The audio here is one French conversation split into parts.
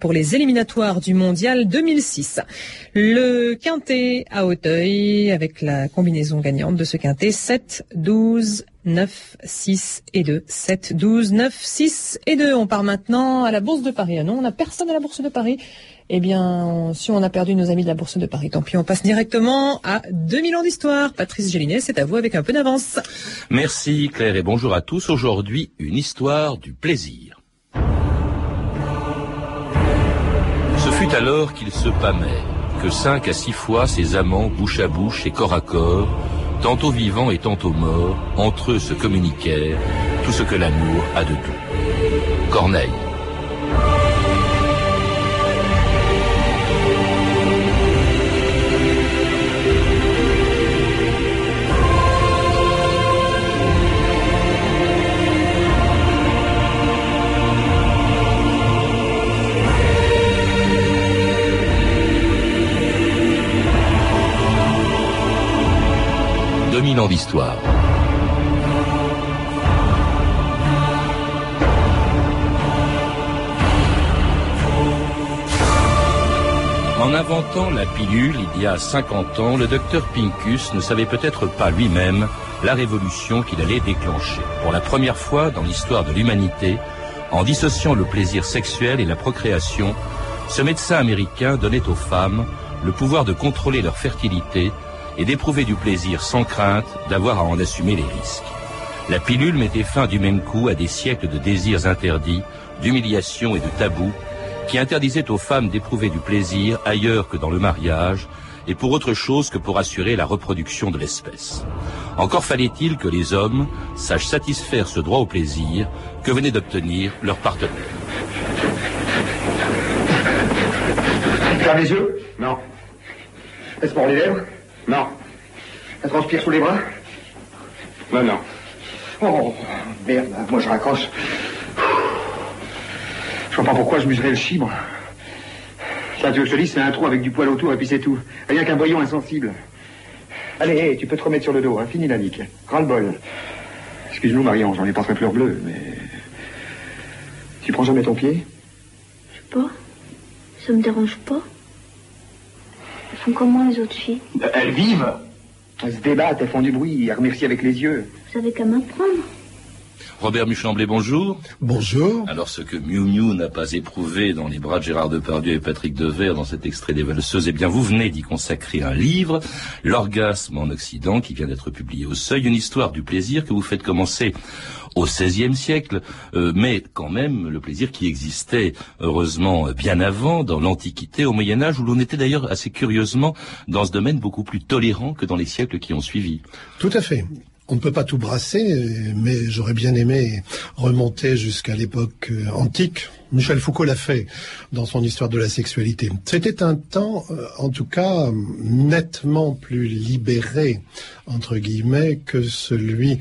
pour les éliminatoires du mondial 2006. Le quintet à Hauteuil avec la combinaison gagnante de ce quintet 7, 12, 9, 6 et 2. 7, 12, 9, 6 et 2. On part maintenant à la Bourse de Paris. Ah non, on n'a personne à la Bourse de Paris. Eh bien, si on a perdu nos amis de la Bourse de Paris, tant pis, on passe directement à 2000 ans d'histoire. Patrice Gélinet, c'est à vous avec un peu d'avance. Merci Claire et bonjour à tous. Aujourd'hui, une histoire du plaisir. Alors qu'il se pâmait, que cinq à six fois ses amants, bouche à bouche et corps à corps, tantôt vivants et tantôt morts, entre eux se communiquèrent tout ce que l'amour a de doux. Corneille. Inventant la pilule il y a 50 ans, le docteur Pincus ne savait peut-être pas lui-même la révolution qu'il allait déclencher. Pour la première fois dans l'histoire de l'humanité, en dissociant le plaisir sexuel et la procréation, ce médecin américain donnait aux femmes le pouvoir de contrôler leur fertilité et d'éprouver du plaisir sans crainte d'avoir à en assumer les risques. La pilule mettait fin du même coup à des siècles de désirs interdits, d'humiliation et de tabous qui interdisaient aux femmes d'éprouver du plaisir ailleurs que dans le mariage et pour autre chose que pour assurer la reproduction de l'espèce. Encore fallait-il que les hommes sachent satisfaire ce droit au plaisir que venait d'obtenir leur partenaire. Ferme les yeux Non. Est-ce pour les lèvres? Non. Transpire sous les bras? Non, non. Oh, merde, moi je raccroche. Je vois pas pourquoi je muserais le chibre. Ça, tu veux que je te dise, c'est un trou avec du poil autour et puis c'est tout. Rien qu'un boyau insensible. Allez, tu peux te remettre sur le dos, hein. fini la nique. Ras le bol. Excuse-nous, Marion, j'en ai pas très fleur bleue, mais. Tu prends jamais ton pied? Je sais pas. Ça me dérange pas. Elles font comment les autres filles? Elles vivent. Elles se débattent, elles font du bruit, elles remercient avec les yeux. Vous savez qu'à m'apprendre. Robert Muchamblé, bonjour. Bonjour. Alors, ce que Miu Miu n'a pas éprouvé dans les bras de Gérard Depardieu et Patrick Devers dans cet extrait des Valseuses, eh bien, vous venez d'y consacrer un livre, L'orgasme en Occident, qui vient d'être publié au Seuil, une histoire du plaisir que vous faites commencer au XVIe siècle, euh, mais quand même le plaisir qui existait, heureusement, bien avant, dans l'Antiquité, au Moyen Âge, où l'on était d'ailleurs assez curieusement dans ce domaine beaucoup plus tolérant que dans les siècles qui ont suivi. Tout à fait. On ne peut pas tout brasser, mais j'aurais bien aimé remonter jusqu'à l'époque euh, antique. Michel Foucault l'a fait dans son histoire de la sexualité. C'était un temps, euh, en tout cas, nettement plus libéré, entre guillemets, que celui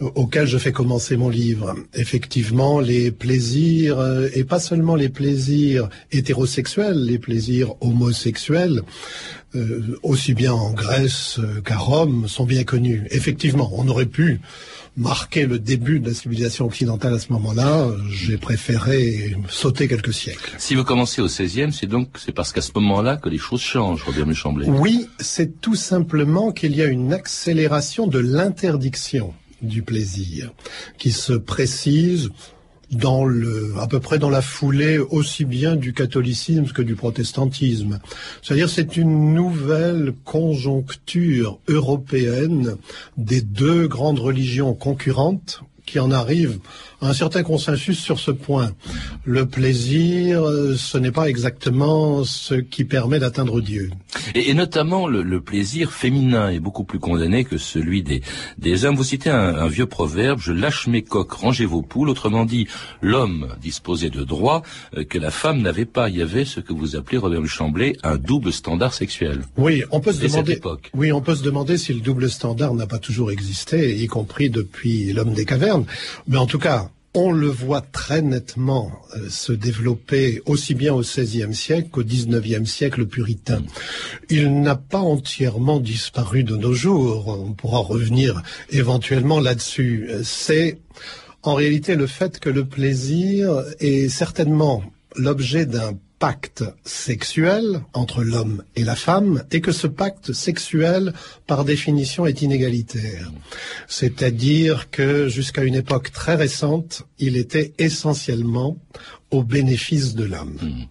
auquel je fais commencer mon livre. Effectivement, les plaisirs, euh, et pas seulement les plaisirs hétérosexuels, les plaisirs homosexuels, euh, aussi bien en Grèce qu'à Rome, sont bien connus. Effectivement, on aurait pu marquer le début de la civilisation occidentale à ce moment-là. J'ai préféré sauter quelques siècles. Si vous commencez au XVIe, c'est donc c'est parce qu'à ce moment-là que les choses changent, Robert Muchamblé. Oui, c'est tout simplement qu'il y a une accélération de l'interdiction du plaisir, qui se précise dans le, à peu près dans la foulée aussi bien du catholicisme que du protestantisme. C'est-à-dire c'est une nouvelle conjoncture européenne des deux grandes religions concurrentes qui en arrive à un certain consensus sur ce point. Le plaisir, ce n'est pas exactement ce qui permet d'atteindre Dieu. Et, notamment, le, plaisir féminin est beaucoup plus condamné que celui des, des hommes. Vous citez un, vieux proverbe, je lâche mes coques, rangez vos poules. Autrement dit, l'homme disposait de droits euh, que la femme n'avait pas. Il y avait ce que vous appelez, Robert Chamblay, un double standard sexuel. Oui, on peut se demander. Oui, on peut se demander si le double standard n'a pas toujours existé, y compris depuis l'homme des cavernes. Mais en tout cas, on le voit très nettement euh, se développer aussi bien au XVIe siècle qu'au XIXe siècle puritain. Il n'a pas entièrement disparu de nos jours. On pourra revenir éventuellement là-dessus. C'est en réalité le fait que le plaisir est certainement l'objet d'un pacte sexuel entre l'homme et la femme et que ce pacte sexuel, par définition, est inégalitaire. C'est-à-dire que jusqu'à une époque très récente, il était essentiellement au bénéfice de l'homme. Mmh.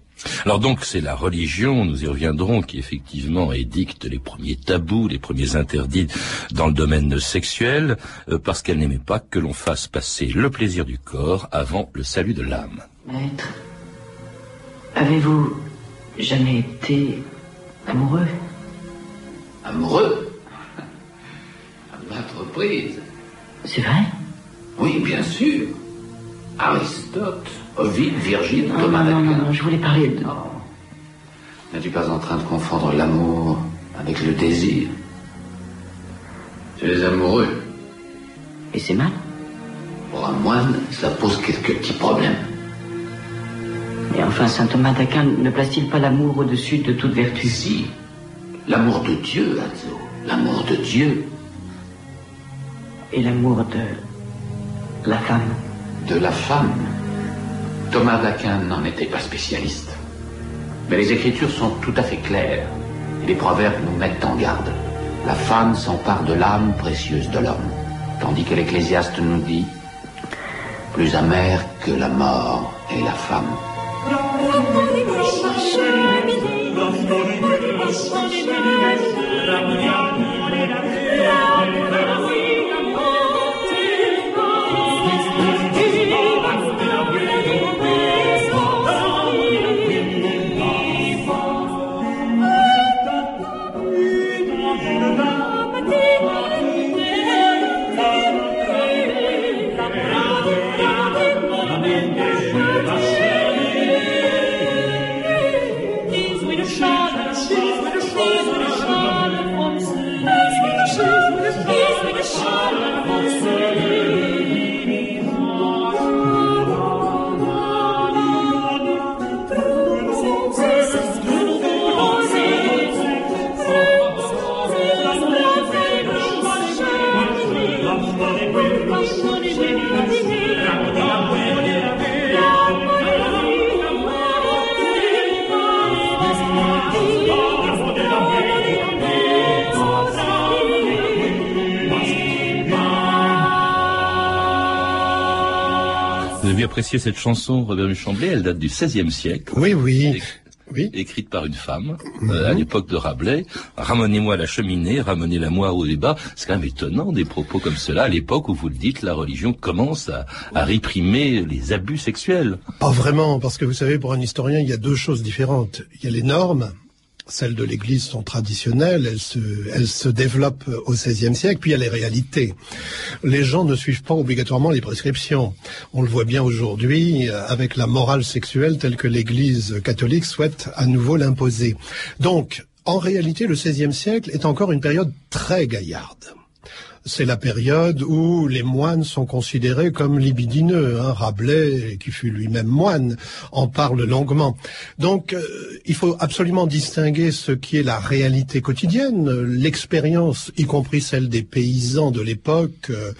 Alors donc c'est la religion, nous y reviendrons, qui effectivement édicte les premiers tabous, les premiers interdits dans le domaine sexuel, euh, parce qu'elle n'aimait pas que l'on fasse passer le plaisir du corps avant le salut de l'âme. Maître, avez-vous jamais été amoureux? Amoureux? À maintes reprises. C'est vrai? Oui, bien sûr. Aristote, Ovid, Virgile, non, Thomas non, non, non, je voulais parler de... Non. N'es-tu pas en train de confondre l'amour avec le désir? Tu es amoureux. Et c'est mal? Pour un moine, ça pose quelques petits problèmes. Mais enfin, saint Thomas d'Aquin ne place-t-il pas l'amour au-dessus de toute vertu? Si. L'amour de Dieu, Azo. L'amour de Dieu. Et l'amour de la femme? De la femme. Thomas d'Aquin n'en était pas spécialiste. Mais les Écritures sont tout à fait claires. Et les proverbes nous mettent en garde. La femme s'empare de l'âme précieuse de l'homme. Tandis que l'Ecclésiaste nous dit Plus amère que la mort est la femme. Vous avez apprécié cette chanson, Robert Duchamblay, elle date du XVIe siècle. Oui, oui. Oui. écrite par une femme euh, à l'époque de Rabelais. Ramenez-moi la cheminée, ramenez-la moi au débat. C'est quand même étonnant des propos comme cela à l'époque où vous le dites, la religion commence à, à réprimer les abus sexuels. Pas vraiment, parce que vous savez, pour un historien, il y a deux choses différentes. Il y a les normes, celles de l'Église sont traditionnelles, elles se, développent au XVIe siècle, puis il y a les réalités. Les gens ne suivent pas obligatoirement les prescriptions. On le voit bien aujourd'hui avec la morale sexuelle telle que l'Église catholique souhaite à nouveau l'imposer. Donc, en réalité, le XVIe siècle est encore une période très gaillarde c'est la période où les moines sont considérés comme libidineux. Hein. Rabelais, qui fut lui-même moine, en parle longuement. Donc, euh, il faut absolument distinguer ce qui est la réalité quotidienne, l'expérience, y compris celle des paysans de l'époque, euh,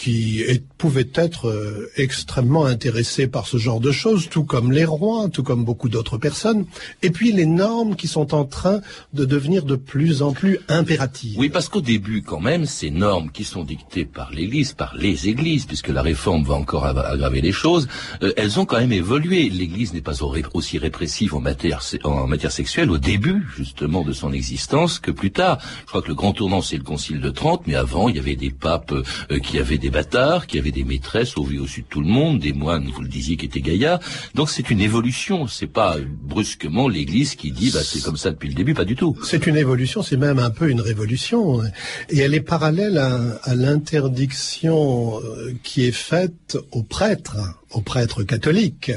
qui pouvaient être euh, extrêmement intéressés par ce genre de choses, tout comme les rois, tout comme beaucoup d'autres personnes, et puis les normes qui sont en train de devenir de plus en plus impératives. Oui, parce qu'au début, quand même, ces normes qui sont dictées par l'Église, par les Églises, puisque la réforme va encore aggraver les choses, euh, elles ont quand même évolué. L'Église n'est pas aussi répressive en matière, en matière sexuelle au début, justement, de son existence que plus tard. Je crois que le grand tournant, c'est le Concile de Trente, mais avant, il y avait des papes euh, qui avaient des bâtards, qui avaient des maîtresses au vu au-dessus de tout le monde, des moines, vous le disiez, qui étaient gaillards. Donc c'est une évolution. C'est pas brusquement l'Église qui dit, bah, c'est comme ça depuis le début, pas du tout. C'est une évolution, c'est même un peu une révolution. Et elle est parallèle à, à l'interdiction euh, qui est faite aux prêtres aux prêtres catholiques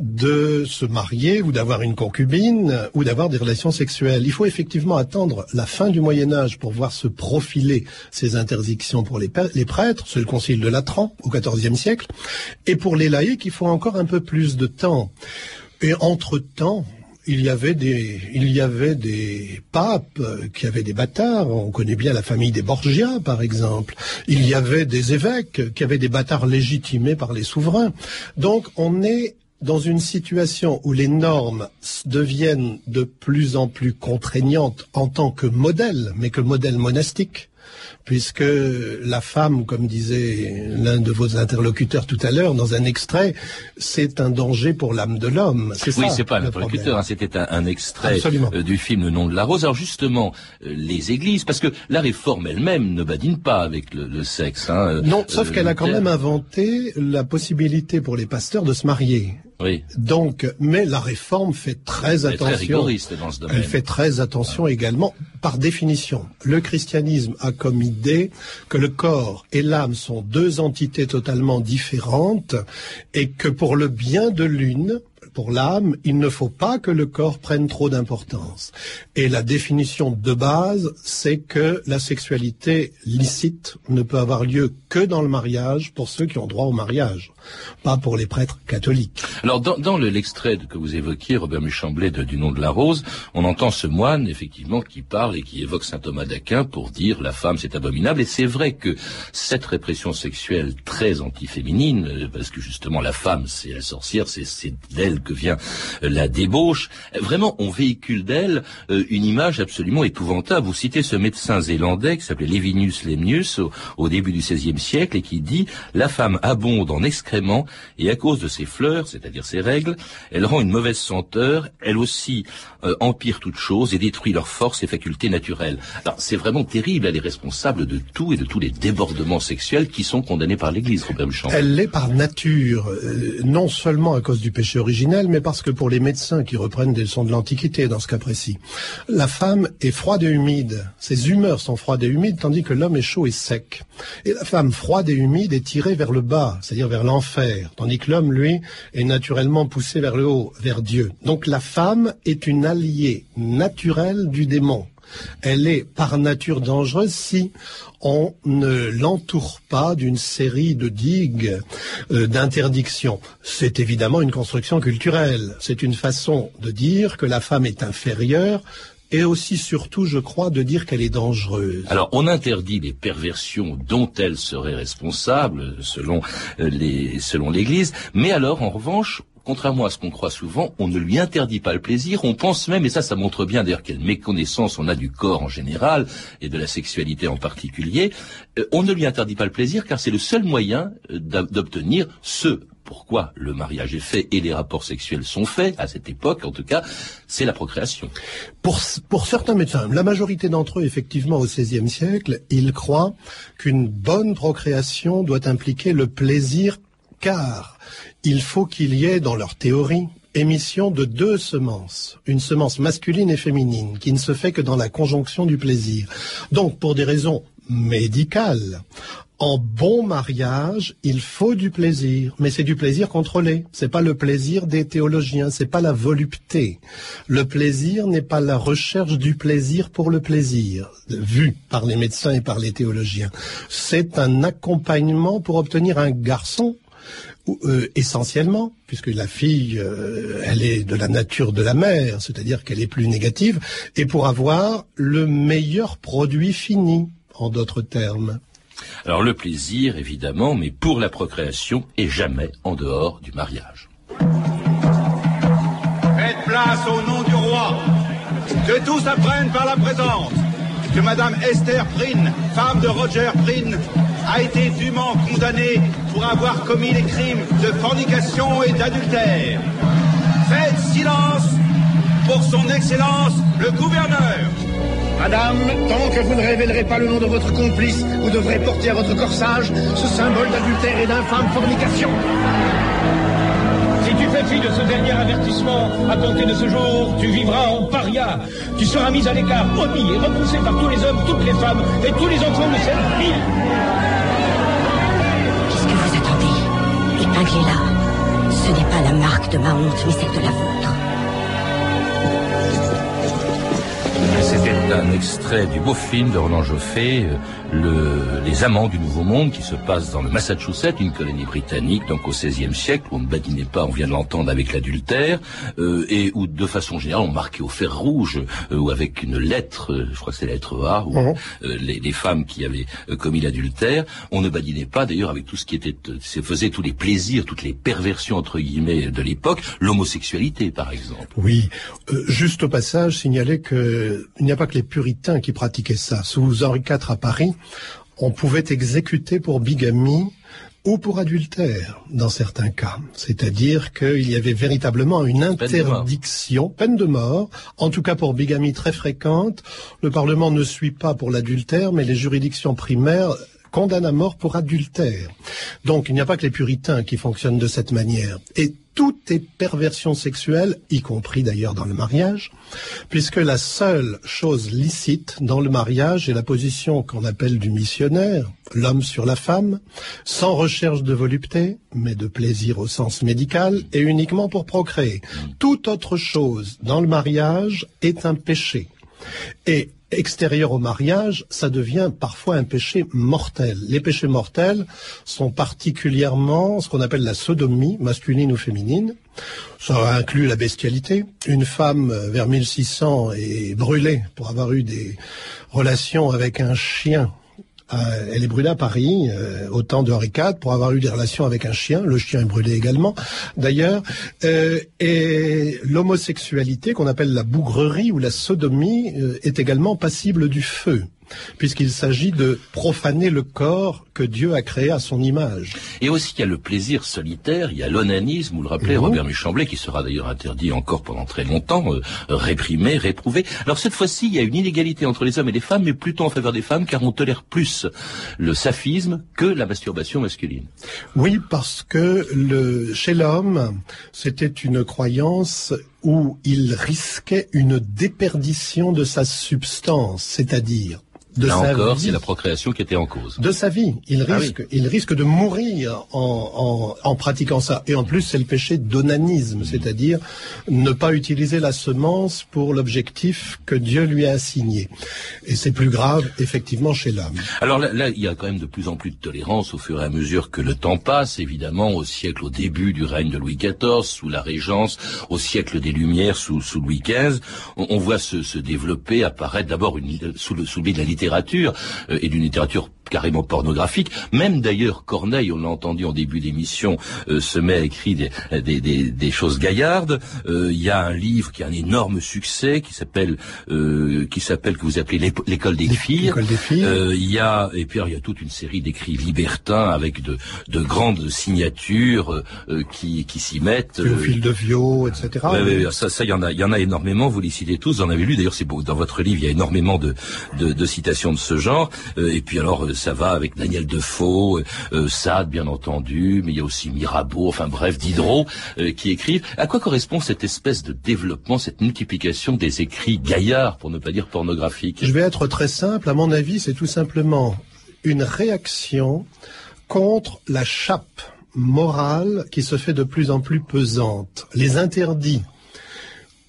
de se marier ou d'avoir une concubine ou d'avoir des relations sexuelles. Il faut effectivement attendre la fin du Moyen Âge pour voir se profiler ces interdictions pour les, prêtres. C'est le Concile de Latran au XIVe siècle. Et pour les laïcs, il faut encore un peu plus de temps. Et entre-temps, il y avait des, il y avait des papes qui avaient des bâtards. On connaît bien la famille des Borgia, par exemple. Il y avait des évêques qui avaient des bâtards légitimés par les souverains. Donc, on est dans une situation où les normes deviennent de plus en plus contraignantes en tant que modèle, mais que modèle monastique, puisque la femme, comme disait l'un de vos interlocuteurs tout à l'heure dans un extrait, c'est un danger pour l'âme de l'homme. C'est Oui, c'est pas le l'interlocuteur, hein, c'était un, un extrait euh, du film Le nom de la rose. Alors justement, euh, les églises, parce que la réforme elle-même ne badine pas avec le, le sexe. Hein, euh, Non, sauf qu'elle a quand même inventé la possibilité pour les pasteurs de se marier. Oui, Donc, mais la réforme fait très elle est très attention. rigoriste dans ce domaine. Elle fait très attention également, par définition. Le christianisme a comme idée que le corps et l'âme sont deux entités totalement différentes et que pour le bien de l'une, pour l'âme, il ne faut pas que le corps prenne trop d'importance. Et la définition de base, c'est que la sexualité licite ne peut avoir lieu que dans le mariage pour ceux qui ont droit au mariage, pas pour les prêtres catholiques. Alors dans, dans le- l'extrait que vous évoquiez, Robert Muchamblet, de- du nom de la rose, on entend ce moine effectivement qui parle et qui évoque saint Thomas d'Aquin pour dire la femme c'est abominable. Et c'est vrai que cette répression sexuelle très antiféminine, euh, parce que justement la femme c'est la sorcière, c'est c'est d'elle que vient euh, la débauche. Vraiment, on véhicule d'elle euh, une image absolument épouvantable. Vous citez ce médecin zélandais qui s'appelait Levinus Lemnius au, au début du XVIe siècle et qui dit la femme abonde en excréments et à cause de ses fleurs, c'est-à-dire ses règles, elle rend une mauvaise senteur, elle aussi euh, empire toute chose et détruit leur force et facultés naturelles. Alors c'est vraiment terrible, elle est responsable de tout et de tous les débordements sexuels qui sont condamnés par l'Église, Robert Muchamblet. Elle l'est par nature, euh, non seulement à cause du péché originel, mais parce que pour les médecins qui reprennent des leçons de l'Antiquité dans ce cas précis, la femme est froide et humide. Ses humeurs sont froides et humides, tandis que l'homme est chaud et sec. Et la femme froide et humide est tirée vers le bas, c'est-à-dire vers tandis que l'homme, lui, est naturellement poussé vers le haut, vers Dieu. Donc la femme est une alliée naturelle du démon. Elle est par nature dangereuse si on ne l'entoure pas d'une série de digues, euh, d'interdictions. C'est évidemment une construction culturelle. C'est une façon de dire que la femme est inférieure et aussi surtout, je crois, de dire qu'elle est dangereuse. Alors, on interdit les perversions dont elle serait responsable, selon euh, les, selon l'Église. Mais alors, en revanche, contrairement à ce qu'on croit souvent, on ne lui interdit pas le plaisir. On pense même, et ça, ça montre bien d'ailleurs quelle méconnaissance on a du corps en général et de la sexualité en particulier. euh, on ne lui interdit pas le plaisir car c'est le seul moyen euh, d'obtenir ce pourquoi le mariage est fait et les rapports sexuels sont faits, à cette époque en tout cas, c'est la procréation. Pour, certains médecins, la majorité d'entre eux, effectivement, au XVIe siècle, ils croient qu'une bonne procréation doit impliquer le plaisir, car il faut qu'il y ait, dans leur théorie, émission de deux semences, une semence masculine et féminine, qui ne se fait que dans la conjonction du plaisir. Donc, pour des raisons médicales, en bon mariage, il faut du plaisir, mais c'est du plaisir contrôlé. C'est pas le plaisir des théologiens, c'est pas la volupté. Le plaisir n'est pas la recherche du plaisir pour le plaisir, vu par les médecins et par les théologiens. C'est un accompagnement pour obtenir un garçon euh, essentiellement, puisque la fille, euh, elle est de la nature de la mère, c'est-à-dire qu'elle est plus négative, et pour avoir le meilleur produit fini, en d'autres termes. Alors le plaisir, évidemment, mais pour la procréation et jamais en dehors du mariage. Faites place au nom du roi. Que tous apprennent par la présence que Madame Esther Prynne, femme de Roger Prynne, a été dûment condamnée pour avoir commis les crimes de fornication et d'adultère. Faites silence pour son Excellence le gouverneur. Madame, tant que vous ne révélerez pas le nom de votre complice, vous devrez porter à votre corsage ce symbole d'adultère et d'infâme fornication. Si tu fais fi de ce dernier avertissement, à compter de ce jour, tu vivras en paria. Tu seras mis à l'écart, omis et repoussé par tous les hommes, toutes les femmes et tous les enfants de cette ville. Qu'est-ce que vous attendez? Épinglez-la. Ce n'est pas la marque de ma honte, mais celle de la vôtre. Un extrait du beau film de Roland Joffé, euh, le, Les Amants du Nouveau Monde, qui se passe dans le Massachusetts, une colonie britannique, donc au XVIe siècle, où on ne badinait pas, on vient de l'entendre, avec l'adultère, euh, et où de façon générale on marquait au fer rouge, euh, ou avec une lettre, euh, je crois que c'est la lettre A, où Mhm. euh, les, les femmes qui avaient euh, commis l'adultère, on ne badinait pas d'ailleurs avec tout ce qui était, se faisait tous les plaisirs, toutes les perversions entre guillemets de l'époque, l'homosexualité par exemple. Oui, Euh, juste au passage, signaler que il n'y a pas que les puritains qui pratiquaient ça. Sous Henri IV à Paris, on pouvait exécuter pour bigamie ou pour adultère, dans certains cas. C'est-à-dire qu'il y avait véritablement une interdiction, peine de mort, en tout cas pour bigamie très fréquente. Le Parlement ne suit pas pour l'adultère, mais les juridictions primaires condamnent à mort pour adultère. Donc il n'y a pas que les puritains qui fonctionnent de cette manière. Et tout est perversion sexuelle, y compris d'ailleurs dans le mariage, puisque la seule chose licite dans le mariage est la position qu'on appelle du missionnaire, l'homme sur la femme, sans recherche de volupté, mais de plaisir au sens médical, et uniquement pour procréer. Toute autre chose dans le mariage est un péché. Et extérieur au mariage, ça devient parfois un péché mortel. Les péchés mortels sont particulièrement ce qu'on appelle la sodomie, masculine ou féminine. Ça inclut la bestialité. Une femme euh, vers 1600 est brûlée pour avoir eu des relations avec un chien. Euh, elle est brûlée à Paris euh, au temps de Henri IV pour avoir eu des relations avec un chien. Le chien est brûlé également, d'ailleurs. Euh, et l'homosexualité, qu'on appelle la bougrerie ou la sodomie, est également passible du feu, puisqu'il s'agit de profaner le corps que Dieu a créé à son image. Et aussi, il y a le plaisir solitaire, il y a l'onanisme, vous le rappelez, Mhm. Robert Muchamblet, qui sera d'ailleurs interdit encore pendant très longtemps, euh, réprimé, réprouvé. Alors cette fois-ci, il y a une inégalité entre les hommes et les femmes, mais plutôt en faveur des femmes, car on tolère plus le saphisme que la masturbation masculine. Oui, parce que le, chez l'homme, c'était une croyance où il risquait une déperdition de sa substance, c'est-à-dire de Là sa encore, vie. c'est la procréation qui était en cause. de sa vie. Il Ah risque, il risque de mourir en, en, en pratiquant ça. Et en plus, c'est le péché d'onanisme, Mmh. c'est-à-dire ne pas utiliser la semence pour l'objectif que Dieu lui a assigné. Et c'est plus grave, effectivement, chez l'homme. Alors là, là, il y a quand même de plus en plus de tolérance au fur et à mesure que le temps passe, évidemment, au siècle, au début du règne de Louis XIV, sous la Régence, au siècle des Lumières, sous, sous Louis XV, on, on voit se, se développer, apparaître d'abord une- sous le, sous le biais de la littérature, euh, et d'une littérature carrément pornographique. Même d'ailleurs, Corneille, on l'a entendu en début d'émission, euh, se met à écrire des, des, des, des choses gaillardes. Euh, Il y a un livre qui a un énorme succès, qui s'appelle, euh, qui s'appelle, que vous appelez l'école des filles. L'école des filles. Euh, il y a et puis il y a toute une série d'écrits libertins avec de, de grandes signatures euh, qui, qui s'y mettent. euh, Théophile de Viau, etc. Ouais, ouais, ça, ça, il y en a, il y en a énormément. Vous les citez tous. Vous en avez lu. D'ailleurs, c'est beau. Dans votre livre, il y a énormément de, de, de citations de ce genre. Euh, et puis alors, ça va avec Daniel Defoe, euh, euh, Sade, bien entendu, mais il y a aussi Mirabeau. Enfin bref, Diderot, euh, qui écrivent. À quoi correspond cette espèce de développement, cette multiplication des écrits gaillards, pour ne pas dire pornographiques? Je vais être très simple. À mon avis, c'est tout simplement une réaction contre la chape morale qui se fait de plus en plus pesante. Les interdits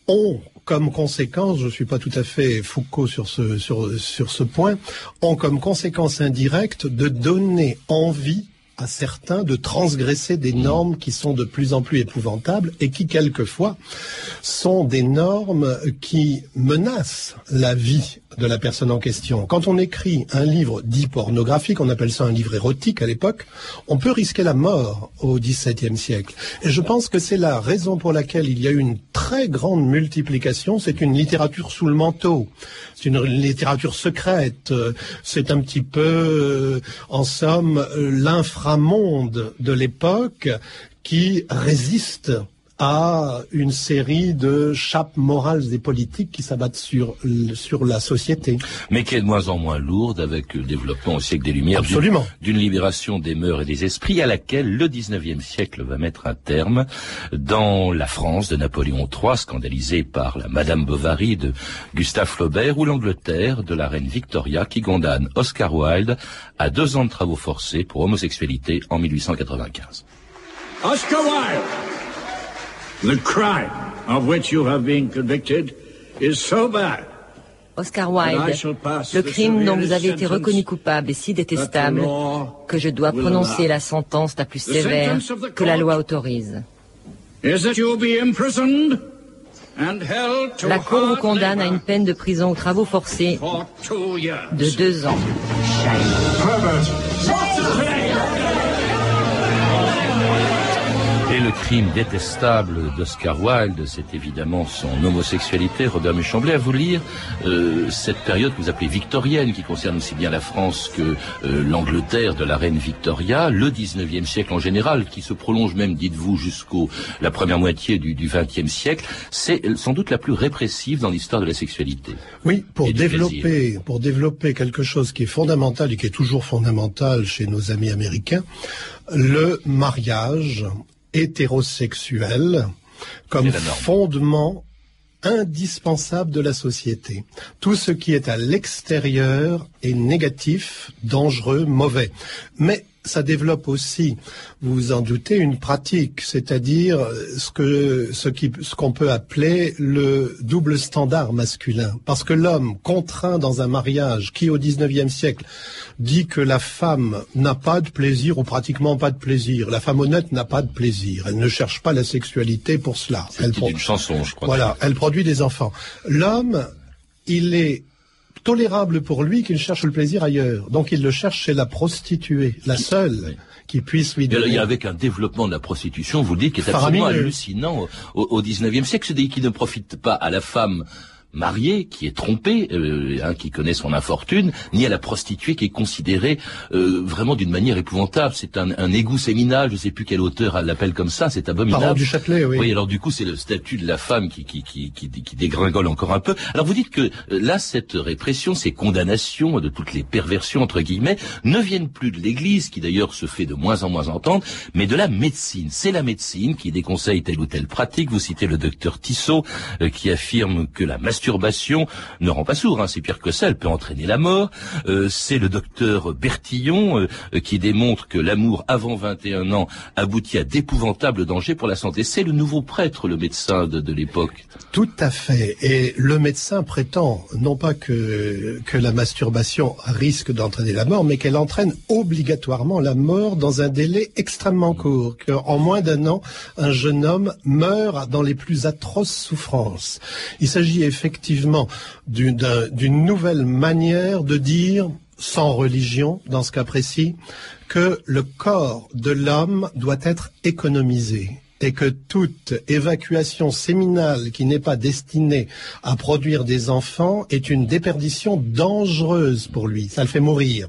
ont comme conséquence, je ne suis pas tout à fait Foucault sur ce, sur, sur ce point, ont comme conséquence indirecte de donner envie à certains de transgresser des normes qui sont de plus en plus épouvantables et qui quelquefois sont des normes qui menacent la vie de la personne en question. Quand on écrit un livre dit pornographique, on appelle ça un livre érotique à l'époque, on peut risquer la mort au XVIIe siècle. Et je pense que c'est la raison pour laquelle il y a eu une très grande multiplication. C'est une littérature sous le manteau. C'est une littérature secrète. C'est un petit peu, euh, en somme, euh, l'inframonde de l'époque qui résiste à une série de chapes morales et politiques qui s'abattent sur, sur la société. mais qui est de moins en moins lourde avec le développement au siècle des Lumières Absolument. d'une libération des mœurs et des esprits à laquelle le 19e siècle va mettre un terme dans la France de Napoléon III, scandalisée par la Madame Bovary de Gustave Flaubert, ou l'Angleterre de la reine Victoria qui condamne Oscar Wilde à deux ans de travaux forcés pour homosexualité en 1895. Oscar Wilde, the crime of which you have been convicted is so bad Oscar Wilde, le crime dont vous avez été reconnu coupable est si détestable que je dois prononcer la sentence la plus sévère que la loi autorise. La Cour vous condamne à une peine de prison aux travaux forcés de deux ans. Crime détestable d'Oscar Wilde, c'est évidemment son homosexualité. Robert Méchamblé, à vous lire euh, cette période que vous appelez victorienne, qui concerne aussi bien la France que euh, l'Angleterre de la reine Victoria, le 19e siècle en général, qui se prolonge même, dites-vous, jusqu'au la première moitié du, du 20e siècle, c'est sans doute la plus répressive dans l'histoire de la sexualité. Oui, pour développer, pour développer quelque chose qui est fondamental et qui est toujours fondamental chez nos amis américains, le mariage hétérosexuel comme fondement indispensable de la société. Tout ce qui est à l'extérieur est négatif, dangereux, mauvais. Mais ça développe aussi, vous vous en doutez, une pratique, c'est-à-dire ce que ce qui ce qu'on peut appeler le double standard masculin. Parce que l'homme contraint dans un mariage qui au XIXe siècle dit que la femme n'a pas de plaisir ou pratiquement pas de plaisir. La femme honnête n'a pas de plaisir. Elle ne cherche pas la sexualité pour cela. Elle une chanson, je crois. Voilà, elle produit des enfants. L'homme, il est tolérable pour lui qu'il cherche le plaisir ailleurs. Donc il le cherche chez la prostituée, la seule qui puisse lui donner. A avec un développement de la prostitution, vous dites, qui est absolument hallucinant au, au 19e siècle, c'est qui ne profite pas à la femme marié qui est trompé, euh, hein, qui connaît son infortune, ni à la prostituée qui est considérée euh, vraiment d'une manière épouvantable. C'est un, un égout séminal, je ne sais plus quel auteur l'appelle comme ça, c'est abominable. Parole du Châtelet, oui. Oui, alors du coup c'est le statut de la femme qui, qui, qui, qui, qui dégringole encore un peu. Alors vous dites que euh, là, cette répression, ces condamnations de toutes les perversions, entre guillemets, ne viennent plus de l'Église, qui d'ailleurs se fait de moins en moins entendre, mais de la médecine. C'est la médecine qui déconseille telle ou telle pratique. Vous citez le docteur Tissot, qui affirme que la masturbation masturbation ne rend pas sourd, hein, c'est pire que ça, elle peut entraîner la mort. Euh, c'est le docteur Bertillon euh, qui démontre que l'amour avant 21 ans aboutit à d'épouvantables dangers pour la santé. C'est le nouveau prêtre, le médecin de, de l'époque. Tout à fait. Et le médecin prétend non pas que, que la masturbation risque d'entraîner la mort, mais qu'elle entraîne obligatoirement la mort dans un délai extrêmement court. Qu'en moins d'un an, un jeune homme meurt dans les plus atroces souffrances. Il s'agit effectivement effectivement d'une nouvelle manière de dire sans religion, dans ce cas précis, que le corps de l'homme doit être économisé et que toute évacuation séminale qui n'est pas destinée à produire des enfants est une déperdition dangereuse pour lui. Ça le fait mourir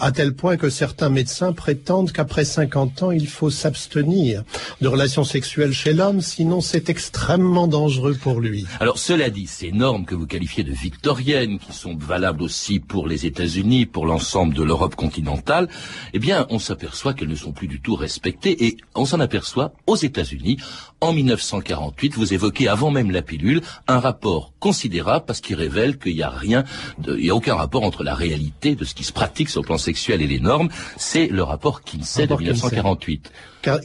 à tel point que certains médecins prétendent qu'après 50 ans, il faut s'abstenir de relations sexuelles chez l'homme, sinon c'est extrêmement dangereux pour lui. Alors cela dit, ces normes que vous qualifiez de victoriennes, qui sont valables aussi pour les États-Unis, pour l'ensemble de l'Europe continentale, eh bien, on s'aperçoit qu'elles ne sont plus du tout respectées, et on s'en aperçoit aux États-Unis. En 1948, vous évoquez avant même la pilule un rapport considérable parce qu'il révèle qu'il n'y a rien, il n'y a aucun rapport entre la réalité de ce qui se pratique sur plan sexuel et les normes, c'est le rapport Kinsey de 1948.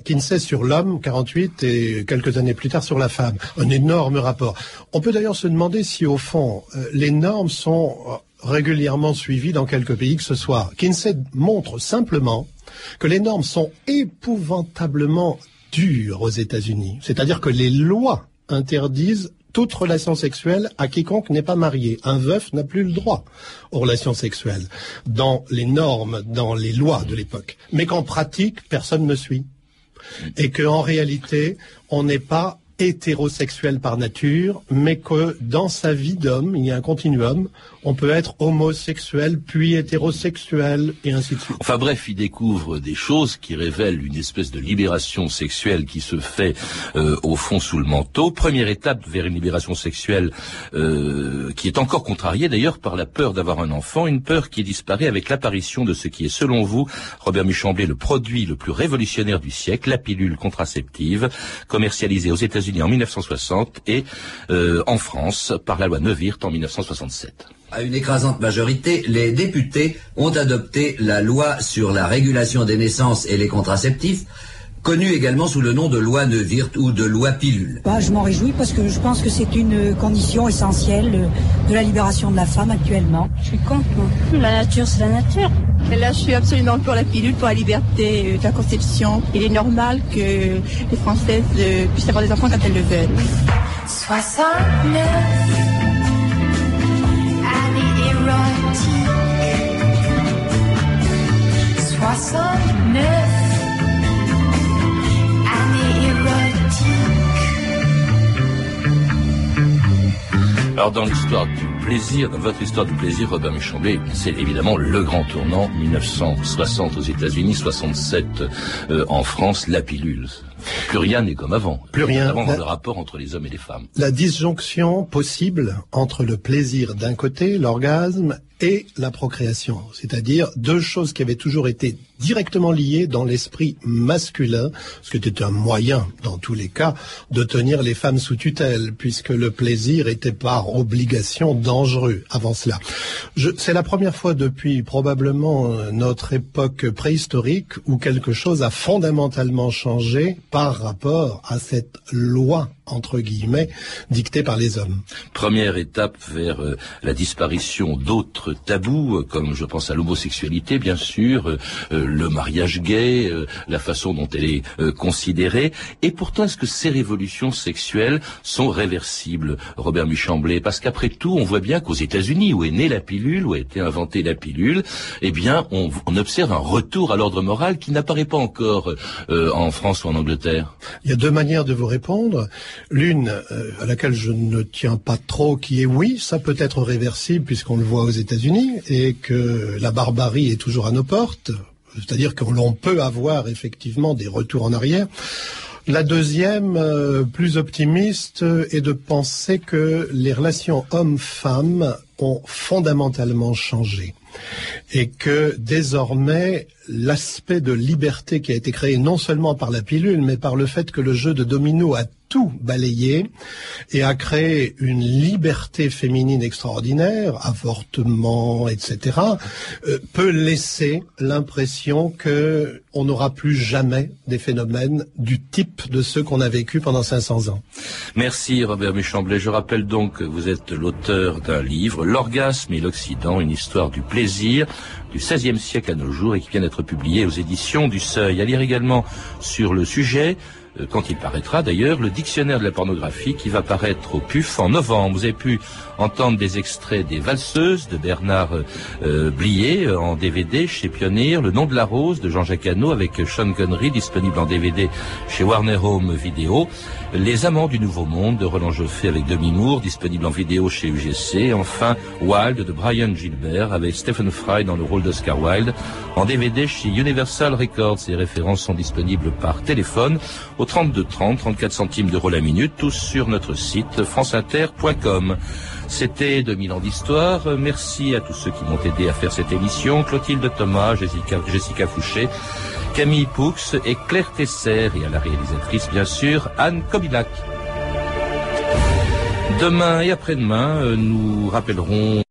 Kinsey sur l'homme, 48, et quelques années plus tard sur la femme. Un énorme rapport. On peut d'ailleurs se demander si, au fond, euh, les normes sont euh, régulièrement suivies dans quelques pays que ce soit. Kinsey montre simplement que les normes sont épouvantablement dures aux États-Unis. C'est-à-dire que les lois interdisent toute relation sexuelle à quiconque n'est pas marié. Un veuf n'a plus le droit aux relations sexuelles dans les normes, dans les lois de l'époque. Mais qu'en pratique, personne ne suit. Et qu'en réalité, on n'est pas hétérosexuel par nature, mais que dans sa vie d'homme, il y a un continuum on peut être homosexuel, puis hétérosexuel, et ainsi de suite. Enfin bref, il découvre des choses qui révèlent une espèce de libération sexuelle qui se fait euh, au fond sous le manteau. Première étape vers une libération sexuelle euh, qui est encore contrariée d'ailleurs par la peur d'avoir un enfant, une peur qui disparaît avec l'apparition de ce qui est selon vous, Robert Muchamblé, le produit le plus révolutionnaire du siècle, la pilule contraceptive, commercialisée aux États-Unis en 1960 et euh, en France par la loi Neuwirth en 1967 à une écrasante majorité, les députés ont adopté la loi sur la régulation des naissances et les contraceptifs, connue également sous le nom de loi Neuwirth ou de loi pilule. Bah, je m'en réjouis parce que je pense que c'est une condition essentielle de la libération de la femme actuellement. Je suis contre. La nature, c'est la nature. Et là, je suis absolument pour la pilule, pour la liberté de la conception. Il est normal que les Françaises euh, puissent avoir des enfants quand elles le veulent. 69 année érotique 69 Alors dans l'histoire du plaisir, dans votre histoire du plaisir, Robert Méchamblé, c'est évidemment le grand tournant, 1960 aux États-Unis, 67 euh, en France, la pilule. Plus rien n'est comme avant. Plus rien. Avant dans le rapport entre les hommes et les femmes. La disjonction possible entre le plaisir d'un côté, l'orgasme, et la procréation, c'est-à-dire deux choses qui avaient toujours été directement liées dans l'esprit masculin, ce qui était un moyen, dans tous les cas, de tenir les femmes sous tutelle, puisque le plaisir était par obligation dangereux avant cela. C'est la première fois depuis probablement euh, notre époque préhistorique où quelque chose a fondamentalement changé par rapport à cette loi entre guillemets, dictée par les hommes. Première étape vers euh, la disparition d'autres tabous, euh, comme je pense à l'homosexualité, bien sûr, le mariage gay, la façon dont elle est considérée. Et pourtant, est-ce que ces révolutions sexuelles sont réversibles, Robert Muchamblé? Parce qu'après tout, on voit bien qu'aux États-Unis, où est née la pilule, où a été inventée la pilule, eh bien, on, on observe un retour à l'ordre moral qui n'apparaît pas encore en France ou en Angleterre. Il y a deux manières de vous répondre. L'une euh, à laquelle je ne tiens pas trop, qui est oui, ça peut être réversible puisqu'on le voit aux États-Unis et que la barbarie est toujours à nos portes. C'est-à-dire qu'on peut avoir effectivement des retours en arrière. La deuxième, euh, plus optimiste, est de penser que les relations hommes-femmes ont fondamentalement changé et que désormais l'aspect de liberté qui a été créé non seulement par la pilule, mais par le fait que le jeu de domino a tout balayé et a créé une liberté féminine extraordinaire, avortement, etc., euh, peut laisser l'impression que on n'aura plus jamais des phénomènes du type de ceux qu'on a vécu pendant 500 ans. Merci Robert Méchamblé. Je rappelle donc que vous êtes l'auteur d'un livre, L'orgasme et l'Occident, une histoire du plaisir heresia, du XVIe siècle à nos jours et qui vient d'être publié aux éditions du Seuil. À lire également sur le sujet euh, quand il paraîtra d'ailleurs, le dictionnaire de la pornographie qui va paraître au PUF en novembre. Vous avez pu entendre des extraits des Valseuses de Bernard euh, Blier euh, en DVD chez Pionnier, Le nom de la rose de Jean-Jacques Hano avec Sean Connery disponible en DVD chez Warner Home Video, Les Amants du Nouveau Monde de Roland Joffé avec Demi Moore disponible en vidéo chez UGC, enfin Wild de Brian Gilbert avec Stephen Fry dans le rôle d'Oscar Wilde en DVD chez Universal Records. Ces références sont disponibles par téléphone au 32 30, 34 centimes d'euros la minute, tous sur notre site franceinter.com. C'était 2000 ans d'histoire. Merci à tous ceux qui m'ont aidé à faire cette émission. Clotilde Thomas, Jessica, Jessica Fouché, Camille Poux et Claire Tesser et à la réalisatrice, bien sûr, Anne Kobilac. Demain et après-demain, euh, nous rappellerons